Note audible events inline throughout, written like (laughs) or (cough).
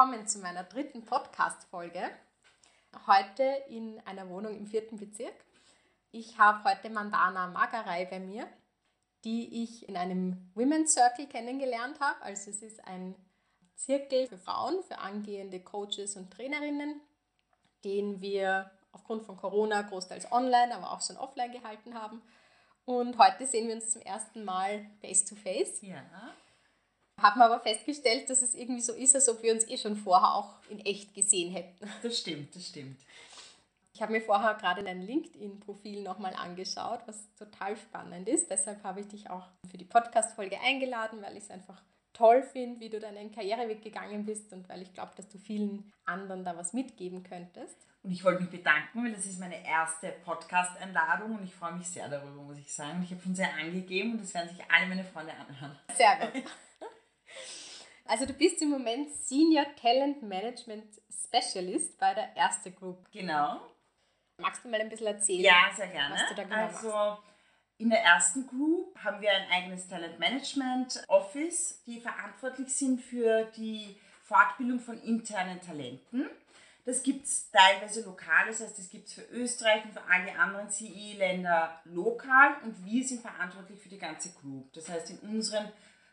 willkommen zu meiner dritten Podcast-Folge. Heute in einer Wohnung im vierten Bezirk. Ich habe heute Mandana Magarei bei mir, die ich in einem Women's Circle kennengelernt habe. Also es ist ein Zirkel für Frauen, für angehende Coaches und Trainerinnen, den wir aufgrund von Corona großteils online, aber auch schon offline gehalten haben. Und heute sehen wir uns zum ersten Mal face to face. Ja. Haben aber festgestellt, dass es irgendwie so ist, als ob wir uns eh schon vorher auch in echt gesehen hätten. Das stimmt, das stimmt. Ich habe mir vorher gerade dein LinkedIn-Profil nochmal angeschaut, was total spannend ist. Deshalb habe ich dich auch für die Podcast-Folge eingeladen, weil ich es einfach toll finde, wie du deinen Karriereweg gegangen bist und weil ich glaube, dass du vielen anderen da was mitgeben könntest. Und ich wollte mich bedanken, weil das ist meine erste Podcast-Einladung und ich freue mich sehr darüber, muss ich sagen. Ich habe schon sehr angegeben und das werden sich alle meine Freunde anhören. Sehr gut. Also du bist im Moment Senior Talent Management Specialist bei der Erste Group. Genau. Magst du mal ein bisschen erzählen? Ja, sehr gerne. Was du da genau also machst? in der ersten Group haben wir ein eigenes Talent Management Office, die verantwortlich sind für die Fortbildung von internen Talenten. Das gibt es teilweise lokal, das heißt, das gibt es für Österreich und für alle anderen CE-Länder lokal und wir sind verantwortlich für die ganze Group. Das heißt, in unseren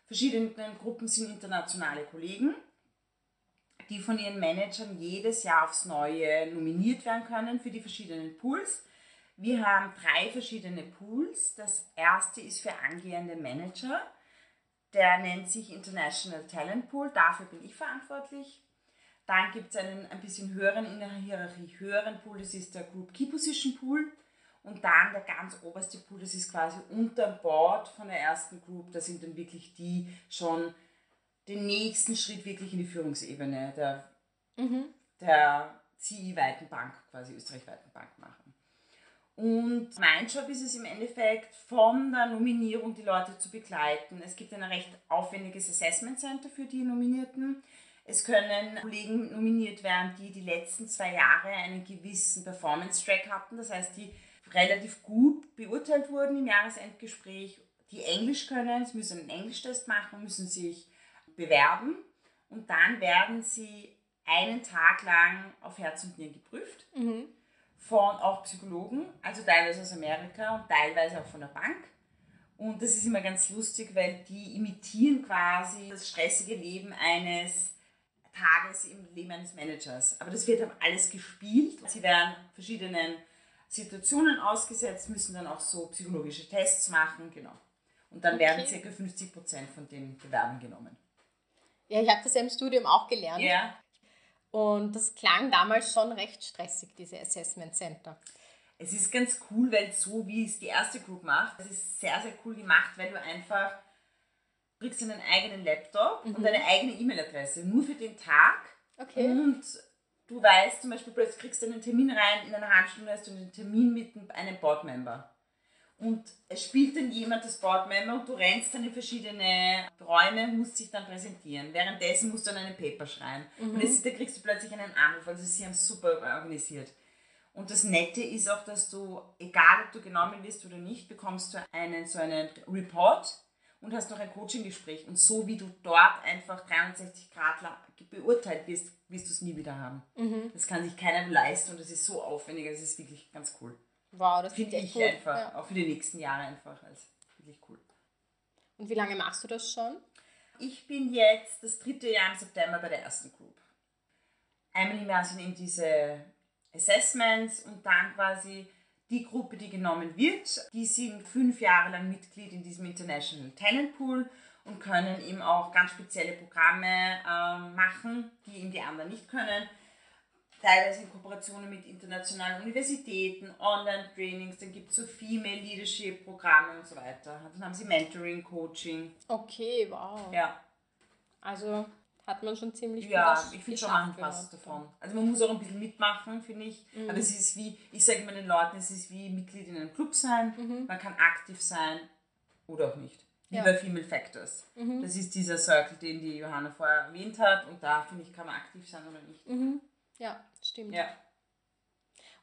verschiedenen Gruppen sind internationale Kollegen, die von ihren Managern jedes Jahr aufs Neue nominiert werden können für die verschiedenen Pools. Wir haben drei verschiedene Pools. Das erste ist für angehende Manager. Der nennt sich International Talent Pool. Dafür bin ich verantwortlich. Dann gibt es einen ein bisschen höheren, in der Hierarchie höheren Pool. Das ist der Group Key Position Pool. Und dann der ganz oberste Pool, das ist quasi unter Bord von der ersten Group. Da sind dann wirklich die schon den nächsten Schritt wirklich in die Führungsebene der, Mhm. der CI-weiten Bank, quasi österreichweiten Bank machen. Und mein Job ist es im Endeffekt, von der Nominierung die Leute zu begleiten. Es gibt ein recht aufwendiges Assessment Center für die Nominierten. Es können Kollegen nominiert werden, die die letzten zwei Jahre einen gewissen Performance-Track hatten. Das heißt, die relativ gut beurteilt wurden im Jahresendgespräch, die Englisch können. Sie müssen einen Englischtest machen, müssen sich bewerben und dann werden sie einen Tag lang auf Herz und Nieren geprüft Mhm. von auch Psychologen, also teilweise aus Amerika und teilweise auch von der Bank. Und das ist immer ganz lustig, weil die imitieren quasi das stressige Leben eines Tages im Leben eines Managers. Aber das wird dann alles gespielt. Sie werden verschiedenen Situationen ausgesetzt, müssen dann auch so psychologische Tests machen, genau. Und dann werden Okay. ca. 50% von den Bewerbern genommen. Ja, ich habe das ja im Studium auch gelernt. Ja, Und das klang damals schon recht stressig, diese Assessment Center. Es ist ganz cool, weil so wie es die erste Group macht, es ist sehr, sehr cool gemacht, weil du einfach kriegst einen eigenen Laptop und eine eigene E-Mail-Adresse, nur für den Tag. Okay. Und du weißt zum Beispiel, plötzlich kriegst du einen Termin rein, in einer halben Stunde hast du einen Termin mit einem Board-Member. Und es spielt dann jemand das Board-Member und du rennst dann in verschiedene Räume, musst dich dann präsentieren. Währenddessen musst du dann einen Paper schreiben. Und es, da kriegst du plötzlich einen Anruf. Also sie haben es super organisiert. Und das Nette ist auch, dass du, egal ob du genommen wirst oder nicht, bekommst du einen so einen Report und hast noch ein Coaching-Gespräch. Und so wie du dort einfach 360 Grad beurteilt wirst, wirst du es nie wieder haben. Das kann sich keiner leisten und das ist so aufwendig. Das ist wirklich ganz cool. Wow, das Finde ich gut. einfach, Ja. auch für die nächsten Jahre einfach als wirklich cool. Und wie lange machst du das schon? Ich bin jetzt das dritte Jahr im September bei der ersten Group. Einmal im Jahr sind eben diese Assessments und dann quasi die Gruppe, die genommen wird. Die sind fünf Jahre lang Mitglied in diesem International Talent Pool und können eben auch ganz spezielle Programme ähm, machen, die eben die anderen nicht können. Teilweise in Kooperationen mit internationalen Universitäten, Online-Trainings, dann gibt es so Female Leadership-Programme und so weiter. Dann haben sie Mentoring, Coaching. Okay, wow. Ja, Also hat man schon ziemlich viel Ja, ich finde schon, machen was davon. Also man muss auch ein bisschen mitmachen, finde ich. Mhm. Aber es ist wie, ich sage immer den Leuten, es ist wie Mitglied in einem Club sein. Man kann aktiv sein oder auch nicht. Wie Mhm. Ja. Mhm. bei Female Factors. Das ist dieser Circle, den die Johanna vorher erwähnt hat. Und da, finde ich, kann man aktiv sein oder nicht. Mhm. Ja, stimmt. Ja.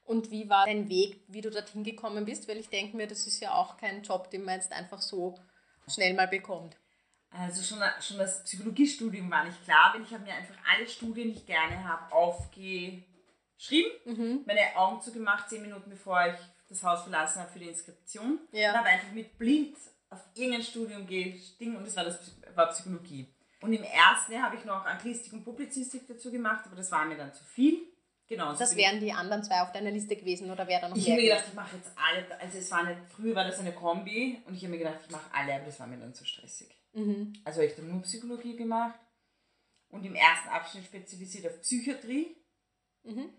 Und wie war dein Weg, wie du dorthin gekommen bist? Weil ich denke mir, das ist ja auch kein Job, den man jetzt einfach so schnell mal bekommt. Also schon, schon das Psychologiestudium war nicht klar, weil ich habe mir einfach alle Studien, die ich gerne habe, aufgeschrieben, Mhm. meine Augen zugemacht, zehn Minuten bevor ich das Haus verlassen habe für die Inskription Ja. und habe einfach mit blind auf irgendein Studium gestiegen und das war, das war Psychologie. Und im ersten Jahr habe ich noch Anglistik und Publizistik dazu gemacht, aber das war mir dann zu viel. Genau. so Das wären die anderen zwei auf deiner Liste gewesen oder wäre da noch ich habe mir gedacht, ich mache jetzt alle, also es war nicht, früher war das eine Kombi und ich habe mir gedacht, ich mache alle, aber das war mir dann zu stressig. Mhm. Also habe ich dann nur Psychologie gemacht und im ersten Abschnitt spezialisiert auf Psychiatrie. Mhm.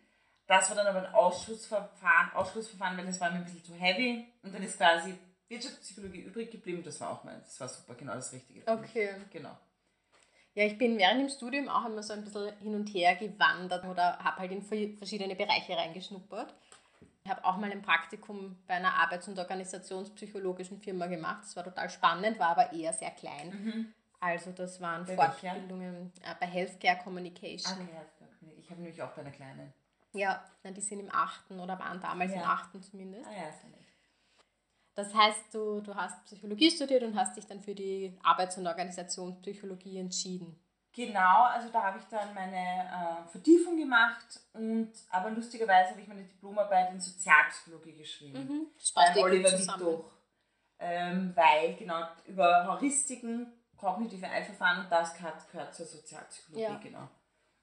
Das war dann aber ein Ausschussverfahren, Ausschlussverfahren, weil das war mir ein bisschen zu heavy und dann ist quasi Wirtschaftspsychologie übrig geblieben. Das war auch mein, das war super, genau das Richtige. Okay. Genau. Ja, ich bin während dem Studium auch immer so ein bisschen hin und her gewandert oder habe halt in verschiedene Bereiche reingeschnuppert. Ich habe auch mal ein Praktikum bei einer arbeits- und organisationspsychologischen Firma gemacht. Das war total spannend, war aber eher sehr klein. Also das waren Mhm. Bei? Fortbildungen äh, bei Healthcare Communication. Okay, okay. ich habe nämlich auch bei einer kleinen. Ja, na, die sind im achten oder waren damals im Ja. achten zumindest. Ah ja, ist nett. Das heißt, du, du hast Psychologie studiert und hast dich dann für die Arbeits- und Organisationspsychologie entschieden. Genau, also da habe ich dann meine äh, Vertiefung gemacht und aber lustigerweise habe ich meine Diplomarbeit in Sozialpsychologie geschrieben. Das passt beim Oliver. Wittdoch. Ähm, weil genau über Heuristiken, kognitive Eilverfahren und das gehört, zur Sozialpsychologie, Ja. genau.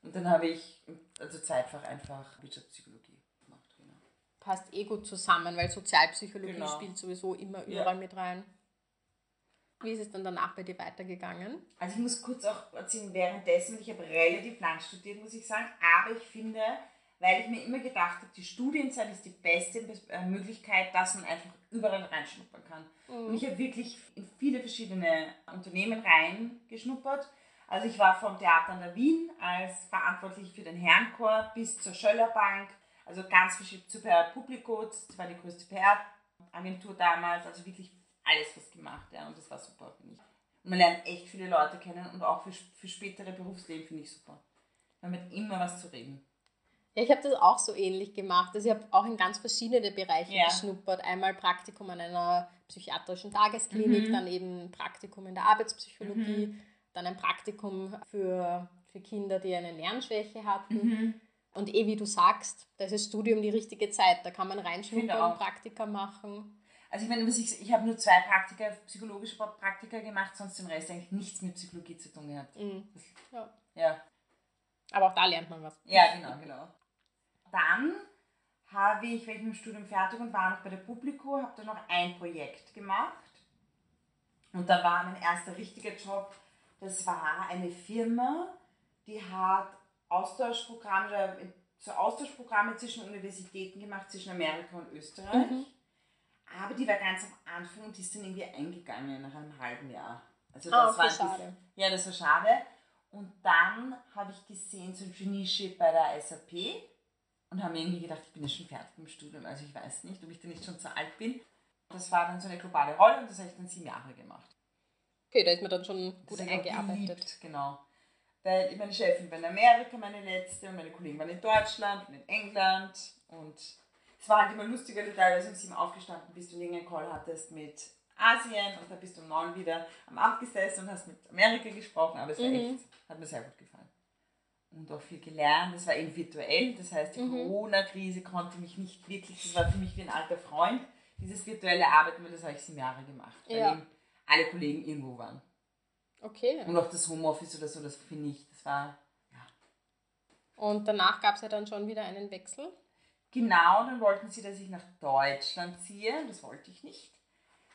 Und dann habe ich also zweifach einfach Wirtschaftspsychologie gemacht. Genau. Passt eh gut zusammen, weil Sozialpsychologie Genau. spielt sowieso immer Ja. überall mit rein. Wie ist es dann danach bei dir weitergegangen? Also ich muss kurz auch erzählen, währenddessen, ich habe relativ lang studiert, muss ich sagen, aber ich finde, weil ich mir immer gedacht habe, die Studienzeit ist die beste äh, Möglichkeit, dass man einfach überall reinschnuppern kann. Und ich habe wirklich in viele verschiedene Unternehmen reingeschnuppert. Also ich war vom Theater an der Wien als verantwortlich für den Herrenchor bis zur Schöller Bank, also ganz verschieden zu PR Publico, das war die größte PR-Agentur damals, also wirklich alles was gemacht, ja, und das war super, finde ich. Und man lernt echt viele Leute kennen und auch für, für spätere Berufsleben finde ich super. Man hat immer was zu reden. Ja, ich habe das auch so ähnlich gemacht. Also ich habe auch in ganz verschiedene Bereiche Ja. geschnuppert. Einmal Praktikum an einer psychiatrischen Tagesklinik, Mhm. dann eben Praktikum in der Arbeitspsychologie, dann ein Praktikum für, für Kinder, die eine Lernschwäche hatten. Mhm. Und eh wie du sagst, da ist das Studium die richtige Zeit. Da kann man reinschnuppern. Praktika machen. Also ich meine, ich, ich habe nur zwei Praktika, psychologische Praktika gemacht, sonst den Rest eigentlich nichts mit Psychologie zu tun gehabt. Mhm. Ja. Ja, Aber auch da lernt man was. ja genau, genau. Dann habe ich, weil ich mit dem Studium fertig und war noch bei der Publico, habe dann noch ein Projekt gemacht. Und da war mein erster richtiger Job, das war eine Firma, die hat Austauschprogramme, oder so Austauschprogramme zwischen Universitäten gemacht, zwischen Amerika und Österreich. Mhm. Aber die war ganz am Anfang und die ist dann irgendwie eingegangen nach einem halben Jahr. Also Ah, das okay, war schade. Ja, das war schade. Und dann habe ich gesehen, so ein Traineeship bei der SAP und habe mir irgendwie gedacht, ich bin ja schon fertig dem Studium. Also ich weiß nicht, ob ich da nicht schon zu alt bin. Das war dann so eine globale Rolle und das habe ich dann sieben Jahre gemacht. Okay, da ist man dann schon gut eingearbeitet. geliebt, genau. Weil meine Chefin war in Amerika, meine letzte, und meine Kollegen waren in Deutschland und in England. Und es war halt immer lustiger, du teilweise um sieben aufgestanden bist und irgendeinen Call hattest mit Asien und da bist du um neun wieder am Abend gesessen und hast mit Amerika gesprochen. Aber es war Mhm. echt, hat mir sehr gut gefallen. Und auch viel gelernt. Das war eben virtuell, das heißt, die Mhm. Corona-Krise konnte mich nicht wirklich, das war für mich wie ein alter Freund, dieses virtuelle Arbeiten, weil das habe ich sieben Jahre gemacht. Weil Ja. eben alle Kollegen irgendwo waren. Okay. Und auch das Homeoffice oder so, das finde ich, das war, ja. Und danach gab es ja dann schon wieder einen Wechsel. Genau, dann wollten sie, dass ich nach Deutschland ziehe. Das wollte ich nicht.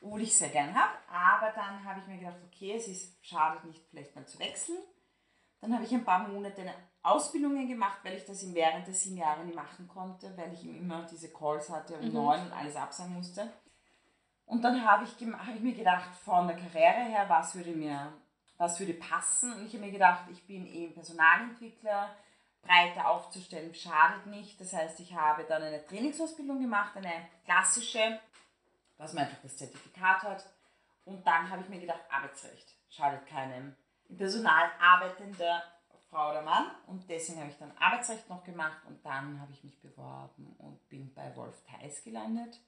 Obwohl ich sehr gern habe. Aber dann habe ich mir gedacht, okay, es ist, schadet nicht, vielleicht mal zu wechseln. Dann habe ich ein paar Monate eine Ausbildungen gemacht, weil ich das während der sieben Jahre nicht machen konnte, weil ich ihm immer diese Calls hatte um neun und alles absagen musste. Und dann habe ich, habe ich mir gedacht, von der Karriere her, was würde mir, was würde passen? Und ich habe mir gedacht, ich bin eben Personalentwickler, breiter aufzustellen schadet nicht. Das heißt, ich habe dann eine Trainingsausbildung gemacht, eine klassische, dass man einfach das Zertifikat hat. Und dann habe ich mir gedacht, Arbeitsrecht schadet keinem im Personal arbeitender Frau oder Mann. Und deswegen habe ich dann Arbeitsrecht noch gemacht und dann habe ich mich beworben und bin bei Wolf Theis gelandet.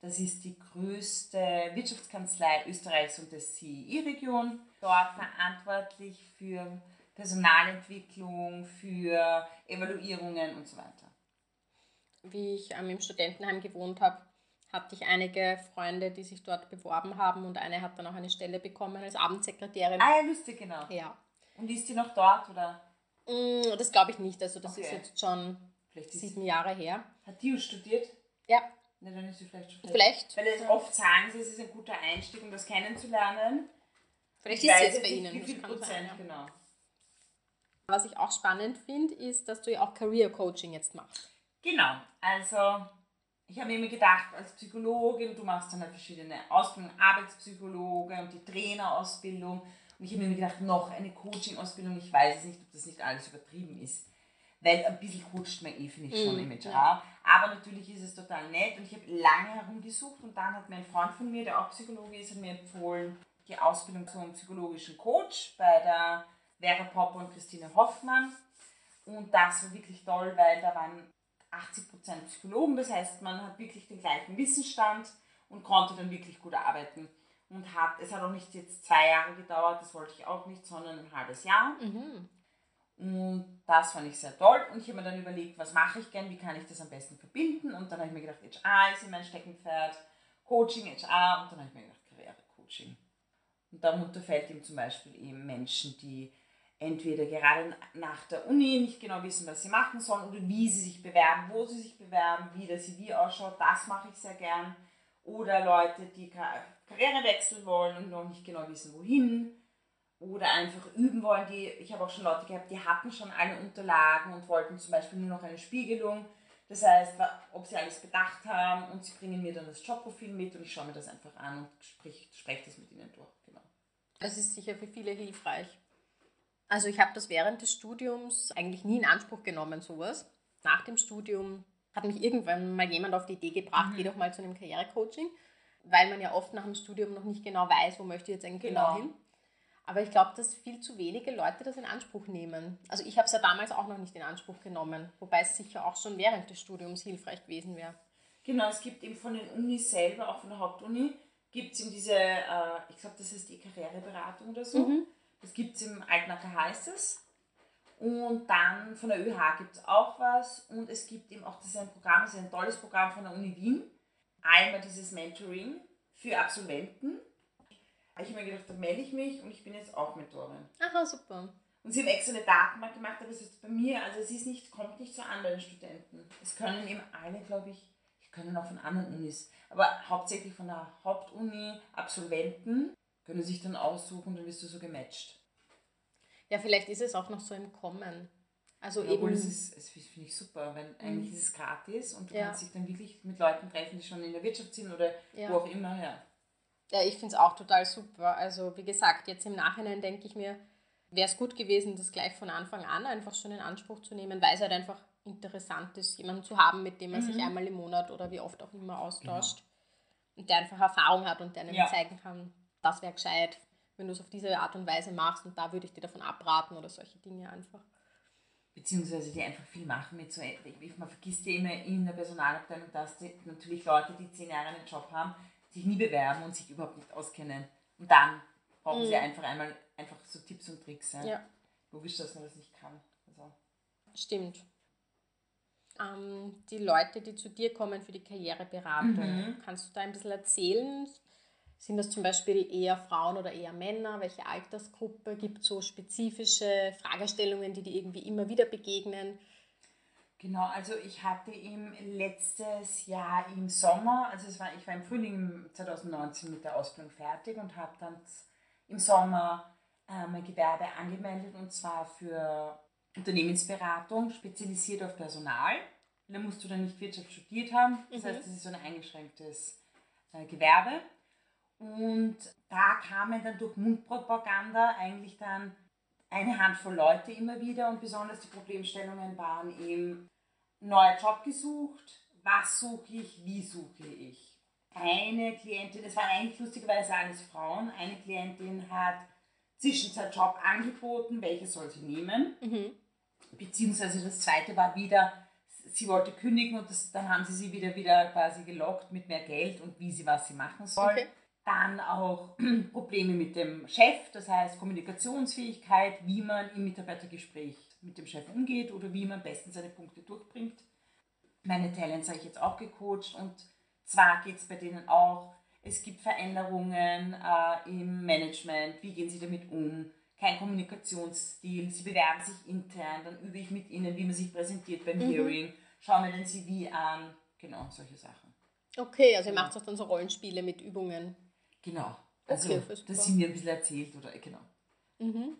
Das ist die größte Wirtschaftskanzlei Österreichs und der CEI-Region. Dort verantwortlich für Personalentwicklung, für Evaluierungen und so weiter. Wie ich ähm, im Studentenheim gewohnt habe, hatte ich einige Freunde, die sich dort beworben haben und eine hat dann auch eine Stelle bekommen als Abendsekretärin. Ah ja, lustig, genau. Ja. Und ist die noch dort oder? Mm, das glaube ich nicht, also das Okay. ist jetzt schon Vielleicht sieben Jahre her. Hat die studiert? Ja, Na, dann ist sie vielleicht schon fertig. vielleicht, Weil es oft sagen sie, es ist ein guter Einstieg, um das kennenzulernen. vielleicht Ich ist sie jetzt bei Ihnen. Wie viel Prozent, sein, ja. genau. Was ich auch spannend finde, ist, dass du ja auch Career Coaching jetzt machst. Genau, also ich habe mir immer gedacht, als Psychologin, du machst dann halt verschiedene Ausbildungen, Arbeitspsychologe und die Trainerausbildung. Und ich habe mir gedacht, noch eine Coaching-Ausbildung, ich weiß es nicht, ob das nicht alles übertrieben ist. Weil ein bisschen coacht man eh, finde ich schon Mhm, im HR. Aber natürlich ist es total nett und ich habe lange herumgesucht und dann hat mir ein Freund von mir, der auch Psychologe ist, hat mir empfohlen, die Ausbildung zum psychologischen Coach bei der Vera Popper und Christine Hoffmann. Und das war wirklich toll, weil da waren 80% Psychologen, das heißt, man hat wirklich den gleichen Wissensstand und konnte dann wirklich gut arbeiten. Und hat, es hat auch nicht jetzt zwei Jahre gedauert, das wollte ich auch nicht, sondern ein halbes Jahr. Mhm. Und das fand ich sehr toll. Und ich habe mir dann überlegt, was mache ich gern, wie kann ich das am besten verbinden. Und dann habe ich mir gedacht, HR ist immer mein Steckenpferd, Coaching, HR. Und dann habe ich mir gedacht, Karrierecoaching. Und darunter fällt eben zum Beispiel eben Menschen, die entweder gerade nach der Uni nicht genau wissen, was sie machen sollen oder wie sie sich bewerben, wo sie sich bewerben, wie der CV ausschaut. Das mache ich sehr gern. Oder Leute, die Ka- Karriere wechseln wollen und noch nicht genau wissen, wohin oder einfach üben wollen. Die, ich habe auch schon Leute gehabt, die hatten schon alle Unterlagen und wollten zum Beispiel nur noch eine Spiegelung. Das heißt, ob sie alles bedacht haben und sie bringen mir dann das Jobprofil mit und ich schaue mir das einfach an und sprich, spreche das mit ihnen durch. Genau. Das ist sicher für viele hilfreich. Also ich habe das während des Studiums eigentlich nie in Anspruch genommen, sowas. Nach dem Studium hat mich irgendwann mal jemand auf die Idee gebracht, geh doch mal zu einem Karrierecoaching, weil man ja oft nach dem Studium noch nicht genau weiß, wo möchte ich jetzt eigentlich genau, Genau. hin. Aber ich glaube, dass viel zu wenige Leute das in Anspruch nehmen. Also ich habe es ja damals auch noch nicht in Anspruch genommen, wobei es sicher auch schon während des Studiums hilfreich gewesen wäre. Genau, es gibt eben von den Unis selber, auch von der Hauptuni, gibt es eben diese, äh, ich glaube, das heißt die Karriereberatung oder so. Das gibt es im Altnacker heißt es. Und dann von der ÖH gibt es auch was. Und es gibt eben auch, das ist ein Programm, das ist ein tolles Programm von der Uni Wien. Einmal dieses Mentoring für Absolventen. Ich habe mir gedacht, da melde ich mich und ich bin jetzt auch Mentorin. Aha, super. Und sie haben extra eine Datenbank gemacht, aber es ist bei mir, also es ist nicht, kommt nicht so an bei den Studenten. Es können eben alle, glaube ich, die können auch von anderen Unis, aber hauptsächlich von der Hauptuni Absolventen können sich dann aussuchen, dann wirst du so gematcht. Ja, vielleicht ist es auch noch so im Kommen. Also Ja, Obwohl eben. es ist, das finde ich super, weil eigentlich ist es gratis und du Ja. kannst dich dann wirklich mit Leuten treffen, die schon in der Wirtschaft sind oder Ja. wo auch immer her. Ja, ich finde es auch total super. Also wie gesagt, jetzt im Nachhinein denke ich mir, wäre es gut gewesen, das gleich von Anfang an einfach schon in Anspruch zu nehmen, weil es halt einfach interessant ist, jemanden zu haben, mit dem man sich einmal im Monat oder wie oft auch immer austauscht und der einfach Erfahrung hat und der einem Ja. zeigen kann, das wäre gescheit, wenn du es auf diese Art und Weise machst und da würde ich dir davon abraten oder solche Dinge einfach. beziehungsweise die einfach viel machen mit so, man vergisst ja immer in der Personalabteilung, dass die, natürlich Leute, die zehn Jahre einen Job haben, sich nie bewerben und sich überhaupt nicht auskennen. Und dann brauchen sie einfach einmal einfach so Tipps und Tricks. Ja? Mhm. Ja. Logisch, dass man das nicht kann. Also, Stimmt. Ähm, die Leute, die zu dir kommen für die Karriereberatung, kannst du da ein bisschen erzählen? Sind das zum Beispiel eher Frauen oder eher Männer? Welche Altersgruppe? Gibt es so spezifische Fragestellungen, die dir irgendwie immer wieder begegnen? Genau, also ich hatte im letztes Jahr im Sommer, also es war, ich war im Frühling 2019 mit der Ausbildung fertig und habe dann im Sommer äh, mein Gewerbe angemeldet und zwar für Unternehmensberatung, spezialisiert auf Personal. Da musst du dann nicht Wirtschaft studiert haben, das heißt, das ist so ein eingeschränktes äh, Gewerbe. Und da kamen dann durch Mundpropaganda eigentlich dann eine Handvoll Leute immer wieder und besonders die Problemstellungen waren eben neuer Job gesucht, was suche ich, wie suche ich. Eine Klientin, das waren eigentlich lustigerweise alles Frauen, eine Klientin hat Zwischenzeitjob angeboten, welche soll sie nehmen. Beziehungsweise das zweite war wieder, sie wollte kündigen und das, dann haben sie sie wieder, wieder quasi gelockt mit mehr Geld und wie sie was sie machen soll. Okay. Dann auch (clears throat) Probleme mit dem Chef, das heißt Kommunikationsfähigkeit, wie man im Mitarbeitergespräch mit dem Chef umgeht oder wie man am besten seine Punkte durchbringt. Meine Talents habe ich jetzt auch gecoacht und zwar geht es bei denen auch, es gibt Veränderungen äh, im Management, wie gehen sie damit um, kein Kommunikationsstil, sie bewerben sich intern, dann übe ich mit ihnen, wie man sich präsentiert beim mhm. Hearing, schaue mir den CV an, genau, solche Sachen. Okay, also ihr macht auch dann so Rollenspiele mit Übungen. Genau. Also, okay, dass sie mir ein bisschen erzählt oder genau. Mhm.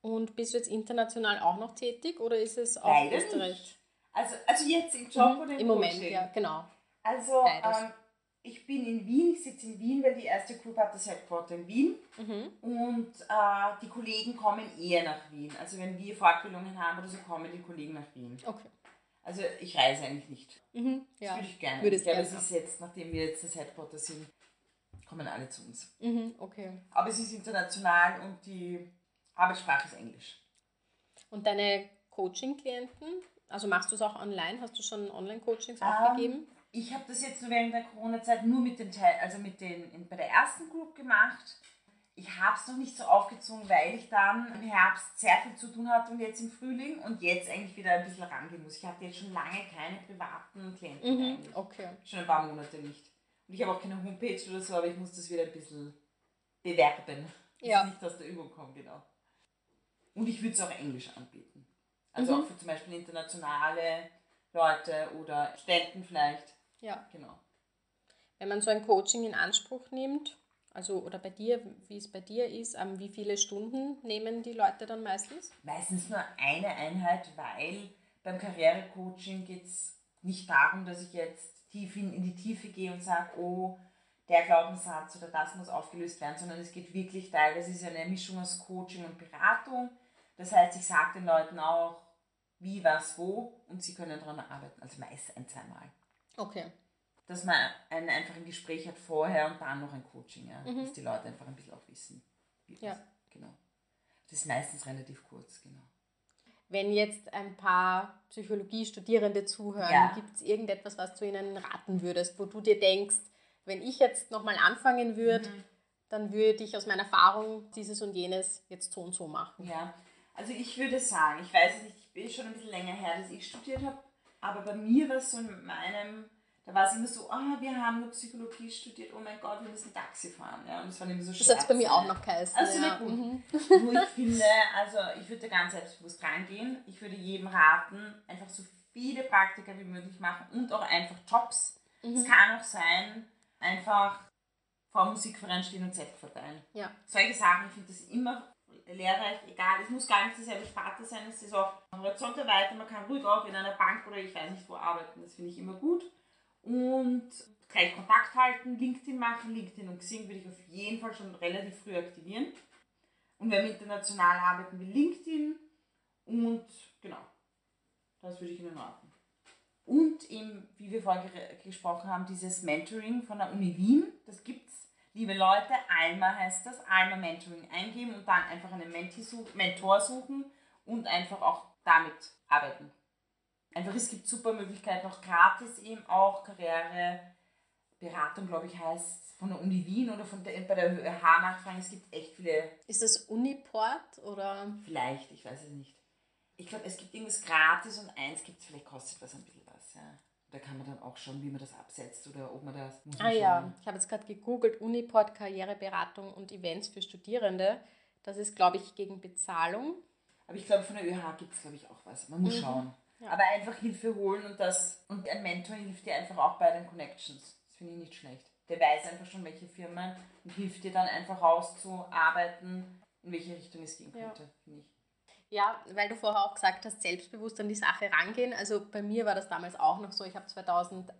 Und bist du jetzt international auch noch tätig oder ist es auch Leider Österreich? Nicht. Also, also jetzt im Job mhm. oder im, Im Moment, ja, genau. Also ähm, ich bin in Wien, ich sitze in Wien, weil die erste Group hat das Headquarter in Wien mhm. und äh, die Kollegen kommen eher nach Wien. Also wenn wir Fortbildungen haben oder so, kommen die Kollegen nach Wien. Okay. Also ich reise eigentlich nicht. Mhm, ja. Das würde ich gerne. Würde ich glaube, es ist jetzt, nachdem wir jetzt das Headquarter sind, kommen alle zu uns. Mhm, okay. Aber es ist international und die Arbeitssprache ist Englisch. Und deine Coaching-Klienten, also machst du es auch online? Hast du schon Online-Coachings ähm, gegeben? Ich habe das jetzt nur während der Corona-Zeit nur mit den Teil, also mit den in, bei der ersten Group gemacht. Ich habe es noch nicht so aufgezogen, weil ich dann im Herbst sehr viel zu tun hatte und jetzt im Frühling und jetzt eigentlich wieder ein bisschen rangehen muss. Ich hatte jetzt schon lange keine privaten Klienten. Mhm, okay. Schon ein paar Monate nicht. Und ich habe auch keine Homepage oder so, aber ich muss das wieder ein bisschen bewerben. Ja. Ich nicht aus der Übung komme, genau. Und ich würde es auch Englisch anbieten. Also mhm. auch für zum Beispiel internationale Leute oder Studenten vielleicht. Ja. Genau. Wenn man so ein Coaching in Anspruch nimmt, also oder bei dir, wie es bei dir ist, ähm, wie viele Stunden nehmen die Leute dann meistens? Meistens nur eine Einheit, weil beim Karrierecoaching geht es nicht darum, dass ich jetzt tief in, in die Tiefe gehe und sage, oh, der Glaubenssatz oder das muss aufgelöst werden, sondern es geht wirklich teilweise ist ja eine Mischung aus Coaching und Beratung. Das heißt, ich sage den Leuten auch, wie, was, wo und sie können daran arbeiten, also meist ein, zweimal. Okay. Dass man ein, einfach ein Gespräch hat vorher und dann noch ein Coaching, ja. Mhm. dass die Leute einfach ein bisschen auch wissen. Wie ja. genau. Das ist meistens relativ kurz, genau. Wenn jetzt ein paar Psychologiestudierende zuhören, ja. gibt es irgendetwas, was du ihnen raten würdest, wo du dir denkst, wenn ich jetzt nochmal anfangen würde, mhm. dann würde ich aus meiner Erfahrung dieses und jenes jetzt so und so machen. Ja, also ich würde sagen, ich weiß es nicht, ich bin schon ein bisschen länger her, dass ich studiert habe, aber bei mir war es so in meinem, da war es immer so, ah, wir haben nur Psychologie studiert, oh mein Gott, wir müssen Taxi fahren. Ja, und das war immer so Das hat es bei mir auch noch geheißen. Also ja. gut. Mhm. Nur ich finde, also ich würde da ganz selbstbewusst rangehen. Ich würde jedem raten, einfach so viele Praktika wie möglich machen und auch einfach Jobs. Mhm. Es kann auch sein, einfach vor Musikverein stehen und Zettel verteilen. Ja. Solche Sachen, ich finde das immer lehrreich, egal, es muss gar nicht dieselbe Sparte sein, es ist auch am Horizont erweitert, man kann ruhig auch in einer Bank oder ich weiß nicht wo arbeiten, das finde ich immer gut. Und gleich Kontakt halten, LinkedIn machen, LinkedIn und Xing würde ich auf jeden Fall schon relativ früh aktivieren. Und wenn wir international arbeiten, wie LinkedIn und genau, das würde ich Ihnen raten. Und eben, wie wir vorher gesprochen haben, dieses Mentoring von der Uni Wien, das gibt es liebe Leute, Alma heißt das, Alma Mentoring eingeben und dann einfach einen Mentor suchen und einfach auch damit arbeiten. Einfach, es gibt super Möglichkeiten, auch gratis eben auch Karriereberatung, glaube ich, heißt von der Uni Wien oder von der, bei der ÖH nachfragen. Es gibt echt viele. Ist das Uniport oder? Vielleicht, ich weiß es nicht. Ich glaube, es gibt irgendwas gratis und eins gibt es, vielleicht kostet was ein bisschen was. Ja. Da kann man dann auch schauen, wie man das absetzt oder ob man das. Muss man ah schauen. ja, ich habe jetzt gerade gegoogelt, Uniport Karriereberatung und Events für Studierende. Das ist, glaube ich, gegen Bezahlung. Aber ich glaube, von der ÖH gibt es, glaube ich, auch was. Man muss mhm. schauen. Ja. Aber einfach Hilfe holen und das. Und ein Mentor hilft dir einfach auch bei den Connections. Das finde ich nicht schlecht. Der weiß einfach schon, welche Firmen und hilft dir dann einfach auszuarbeiten, in welche Richtung es gehen könnte, ja. finde ich. Ja, weil du vorher auch gesagt hast, selbstbewusst an die Sache rangehen. Also bei mir war das damals auch noch so. Ich habe 2008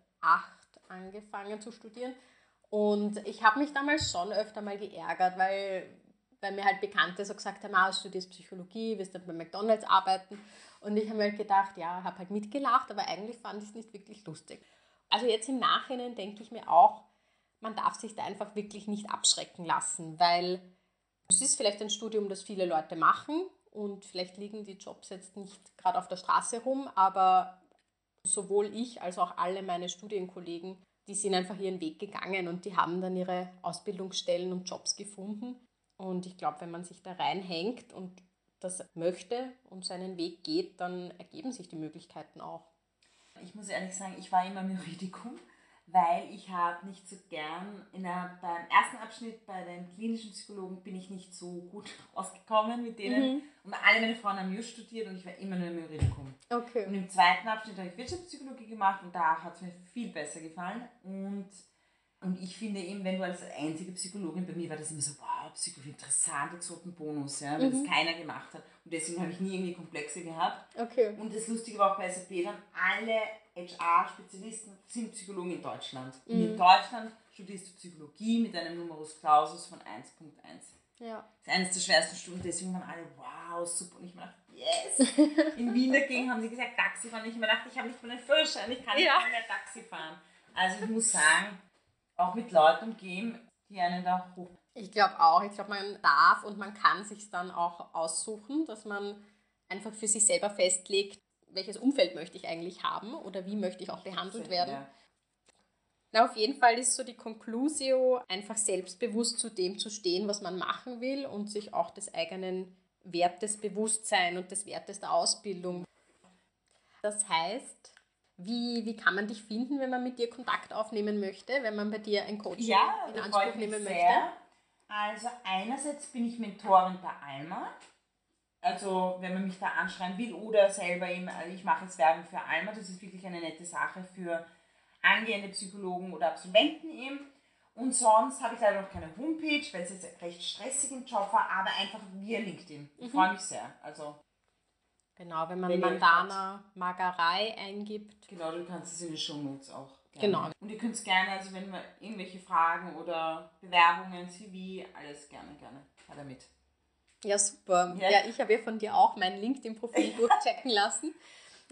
angefangen zu studieren und ich habe mich damals schon öfter mal geärgert, weil, weil mir halt Bekannte so gesagt haben, ah, du studierst Psychologie, wirst dann bei McDonalds arbeiten. Und ich habe mir halt gedacht, ja, habe halt mitgelacht, aber eigentlich fand ich es nicht wirklich lustig. Also jetzt im Nachhinein denke ich mir auch, man darf sich da einfach wirklich nicht abschrecken lassen, weil es ist vielleicht ein Studium, das viele Leute machen und vielleicht liegen die Jobs jetzt nicht gerade auf der Straße rum, aber Sowohl ich als auch alle meine Studienkollegen, die sind einfach ihren Weg gegangen und die haben dann ihre Ausbildungsstellen und Jobs gefunden. Und ich glaube, wenn man sich da reinhängt und das möchte und seinen Weg geht, dann ergeben sich die Möglichkeiten auch. Ich muss ehrlich sagen, ich war immer im Juridikum weil ich habe nicht so gern, in der, beim ersten Abschnitt bei den klinischen Psychologen bin ich nicht so gut (laughs) ausgekommen mit denen. Mhm. Und alle meine Freunde haben Jus studiert und ich war immer nur im Juridikum. Okay. Und im zweiten Abschnitt habe ich Wirtschaftspsychologie gemacht und da hat es mir viel besser gefallen. Und, und ich finde eben, wenn du als einzige Psychologin, bei mir war das immer so, wow, Psychologie, interessant, Exotenbonus, ja, weil mhm. das keiner gemacht hat. Und deswegen habe ich nie irgendwie Komplexe gehabt. Okay. Und das Lustige war auch bei SAP dann, alle HR-Spezialisten sind Psychologen in Deutschland. Mhm. Und in mhm. Deutschland studierst du Psychologie mit einem Numerus Clausus von 1.1. Ja. Das ist eines der schwersten Stunden, deswegen waren alle, wow, super. Und ich mir dachte, yes. In Wien dagegen haben sie gesagt, Taxi fahren. Ich mir dachte, ich habe nicht mal einen Führerschein, ich kann ja. nicht mehr Taxi fahren. Also ich muss sagen, auch mit Leuten umgehen, die einen da hoch. Ich glaube auch. Ich glaube, man darf und man kann sich dann auch aussuchen, dass man einfach für sich selber festlegt, welches Umfeld möchte ich eigentlich haben oder wie möchte ich auch behandelt werden. Ja. Na, auf jeden Fall ist so die Conclusio, einfach selbstbewusst zu dem zu stehen, was man machen will und sich auch des eigenen Wertes bewusst sein und des Wertes der Ausbildung. Das heißt, wie, wie kann man dich finden, wenn man mit dir Kontakt aufnehmen möchte, wenn man bei dir ein Coaching ja, in Anspruch nehmen möchte? Also einerseits bin ich Mentorin bei Alma. Also wenn man mich da anschreiben will oder selber eben, also ich mache jetzt Werbung für Alma, das ist wirklich eine nette Sache für angehende Psychologen oder Absolventen eben. Und sonst habe ich leider noch keine Homepage, weil es jetzt recht stressig im Job war, aber einfach via LinkedIn. Ich mhm. freue mich sehr. Also Genau, wenn man wenn Mandana Magerei eingibt. Genau, du kannst es in den Show Notes auch. Gerne. Genau. Und ihr könnt es gerne, also wenn wir irgendwelche Fragen oder Bewerbungen, CV, alles gerne, gerne. Ja, damit. Ja, super. Ja, ja ich habe ja von dir auch mein LinkedIn-Profil (laughs) durchchecken lassen.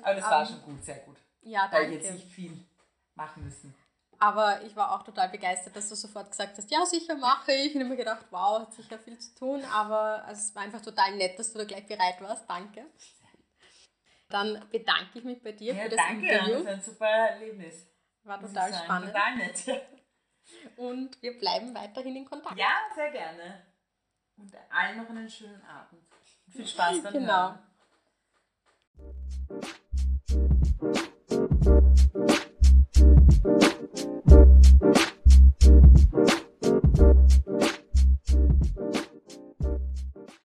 Aber das um, war ähm, schon gut, sehr gut. Ja, danke. Weil jetzt nicht viel machen müssen. Aber ich war auch total begeistert, dass du sofort gesagt hast, ja, sicher mache ich. Und ich habe mir gedacht, wow, hat sicher viel zu tun. Aber also, es war einfach total nett, dass du da gleich bereit warst. Danke. Dann bedanke ich mich bei dir ja, für das danke, Interview. Danke, das war ein super Erlebnis. War total spannend. Total nett. Und wir bleiben weiterhin in Kontakt. Ja, sehr gerne. Und allen noch einen schönen Abend. Viel Spaß beim genau. Hören.